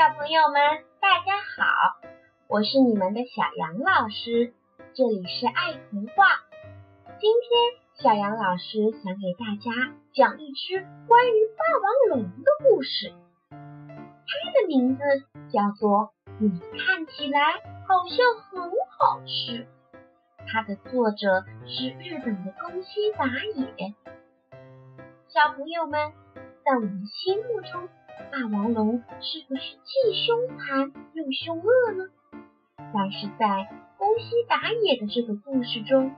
小朋友们，大家好！我是你们的小杨老师，这里是爱童话。今天，小杨老师想给大家讲一只关于霸王龙的故事。它的名字叫做《你看起来好像很好吃》。它的作者是日本的宫西达也。小朋友们，在我们心目中，霸王龙是不是既凶残又凶恶呢？但是在宫西达也的这个故事中，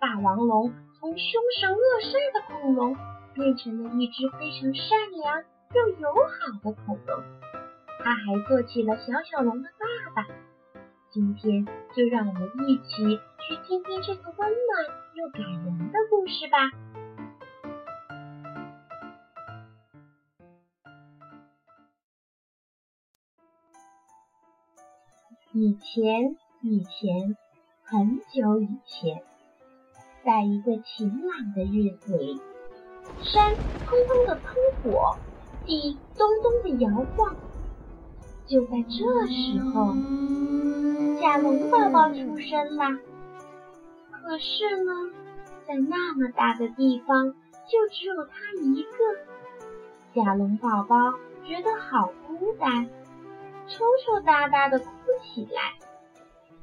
霸王龙从凶神恶煞的恐龙变成了一只非常善良又友好的恐龙。他还做起了小小龙的爸爸。今天就让我们一起去听听这个温暖又感人的故事吧。以前，以前，很久以前，在一个晴朗的日子里，山砰砰的喷火，地咚咚的摇晃。就在这时候，甲龙宝宝出生啦。可是呢，在那么大的地方，就只有他一个。甲龙宝宝觉得好孤单。抽抽搭搭的哭起来，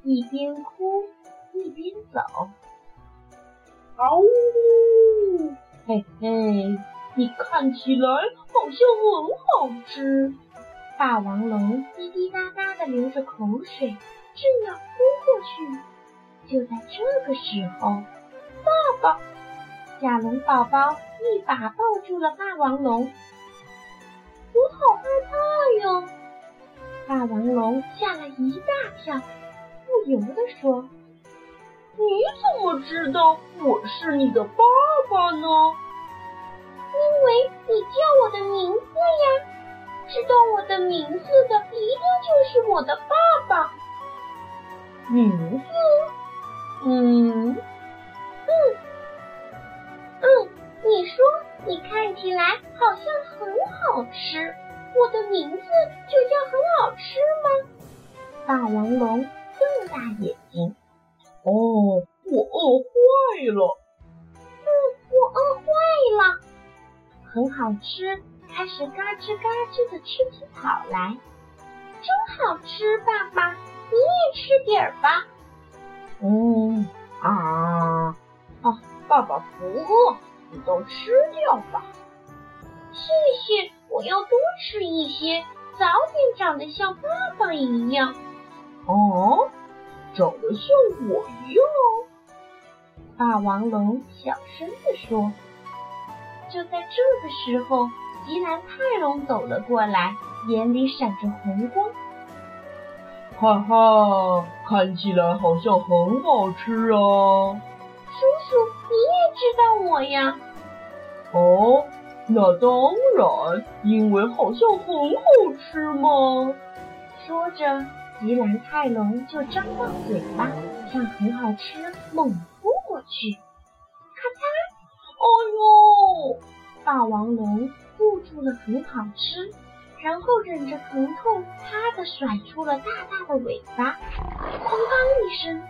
一边哭一边走。嗷呜！嘿嘿，你看起来好像很好吃。霸王龙滴滴答答的流着口水，正要扑过去。就在这个时候，爸爸，甲龙宝宝一把抱住了霸王龙。我好害怕哟！吓了一大跳，不由得说：“你怎么知道我是你的爸爸呢？因为你叫我的名字呀！知道我的名字的，一定就是我的爸爸。名字？嗯嗯了。嗯，我饿坏了。很好吃，开始嘎吱嘎吱的吃起草来。真好吃，爸爸，你也吃点儿吧。嗯啊啊，爸爸不饿，你都吃掉吧。谢谢。我要多吃一些，早点长得像爸爸一样。哦，长得像我一样？霸王龙小声地说。就在这个时候，吉兰泰龙走了过来，眼里闪着红光。哈哈，看起来好像很好吃啊！叔叔，你也知道我呀？哦。那当然，因为好像很好吃嘛。说着，吉兰泰龙就张大嘴巴，向很好吃猛扑过去。咔嚓！哎呦！霸王龙护住了很好吃，然后忍着疼痛，啪的甩出了大大的尾巴。哐当一声，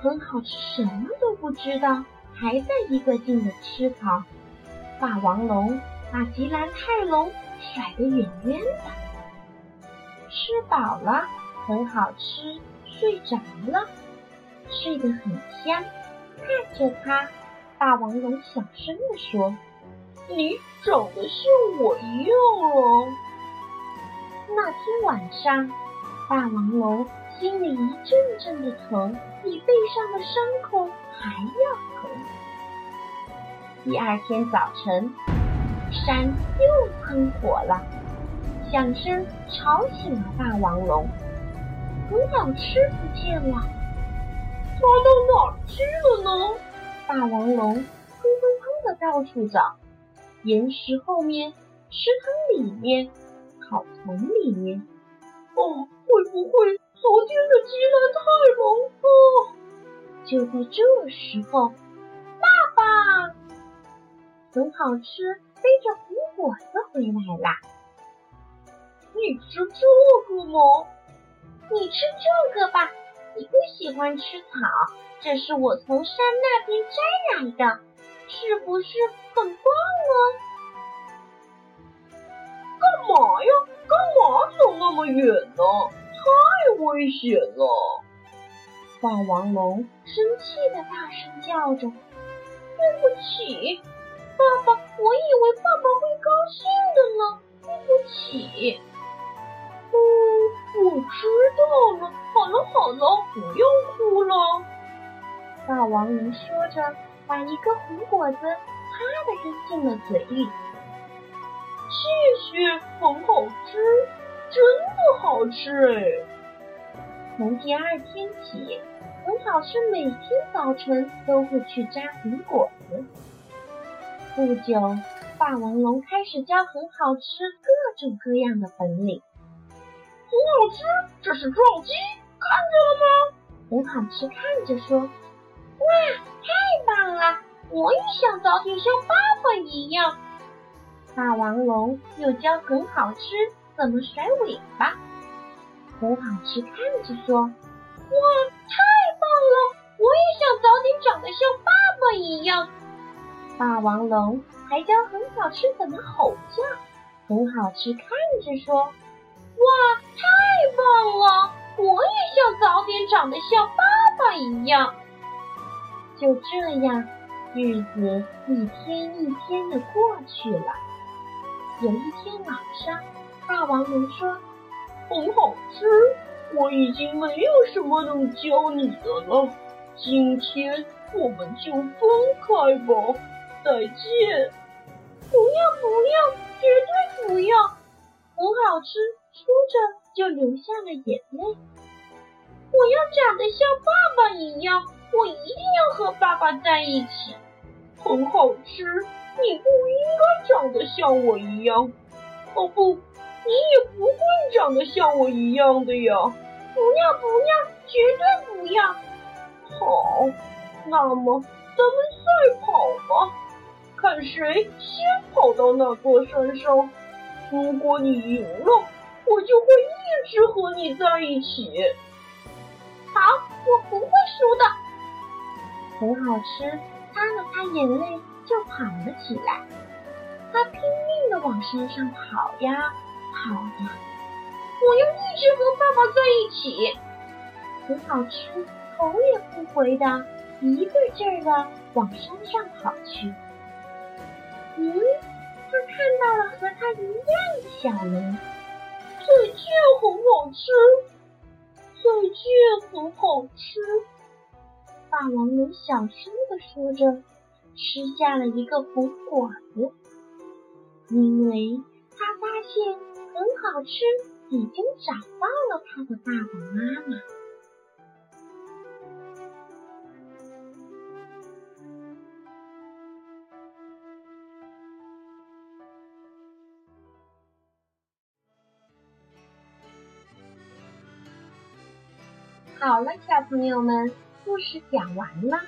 很好吃什么都不知道，还在一个劲的吃草。霸王龙把吉兰泰龙甩得远远的，吃饱了，很好吃，睡着了，睡得很香。看着他，霸王龙小声地说：“你长得像我一样。”那天晚上，霸王龙心里一阵阵的疼，比背上的伤口还要疼。第二天早晨，山又喷火了，响声吵醒了霸王龙。很好吃不见了，它到哪去了呢？霸王龙砰砰砰的到处找，岩石后面、池塘里面、草丛里面。哦，会不会昨天的鸡蛋太浓了？就在这时候。爸爸很好吃，背着红果子回来啦！你你吃这个吗？你吃这个吧，你不喜欢吃草，这是我从山那边摘来的，是不是很棒啊？干嘛呀？干嘛走那么远呢？太危险了！霸王龙生气的大声叫着：“对不起，爸爸，我以为爸爸会高兴的呢，对不起。”我知道了。好了好了，不要哭了。霸王龙说着，把一个红果子啪的扔进了嘴里。谢谢，很好吃，真的好吃哎。从第二天起，红好吃每天早晨都会去摘红果子。不久，霸王龙开始教很好吃各种各样的本领。很好吃，这是撞击，看见了吗？很好吃，看着说：“哇，太棒了！我也想早点像爸爸一样。”霸王龙又教很好吃怎么甩尾巴。很好吃，看着说：“哇，太棒了！我也想早点长得像爸爸一样。”霸王龙还教很好吃怎么吼叫。很好吃，看着说。早点长得像爸爸一样。就这样，日子一天一天的过去了。有一天晚上，霸王龙说：“很好吃，我已经没有什么能教你的了。今天我们就分开吧，再见。”不要不要，绝对不要！很好吃。说着就流下了眼泪。我要长得像爸爸一样，我一定要和爸爸在一起。很好吃，你不应该长得像我一样。哦不，你也不会长得像我一样的呀。不要不要，绝对不要。好，那么咱们赛跑吧，看谁先跑到那座山上。如果你赢了。我就会一直和你在一起。好，我不会输的。很好吃，擦了擦眼泪，就跑了起来。他拼命的往山上跑呀跑呀。我要一直和爸爸在一起。很好吃，头也不回的一个劲儿的往山上跑去。嗯，他看到了和他一样的小龙。再见，很好吃。再见，很好吃。霸王龙小声的说着，吃下了一个红果子，因为他发现很好吃，已经找到了他的爸爸妈妈。好了，小朋友们，故事讲完了。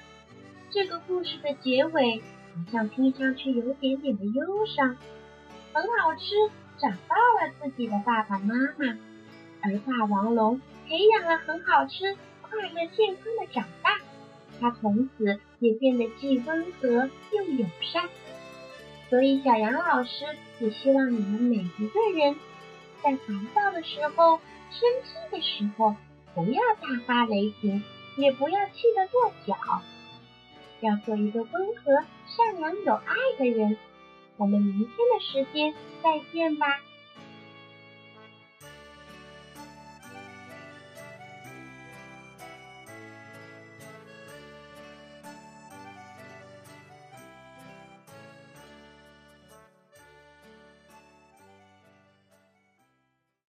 这个故事的结尾好像听上去有点点的忧伤。很好吃，找到了自己的爸爸妈妈，而霸王龙培养了很好吃，快乐健康的长大。他从此也变得既温和又友善。所以小杨老师也希望你们每一个人，在烦躁的时候、生气的时候。不要大发雷霆，也不要气得跺脚，要做一个温和、善良、有爱的人。我们明天的时间再见吧。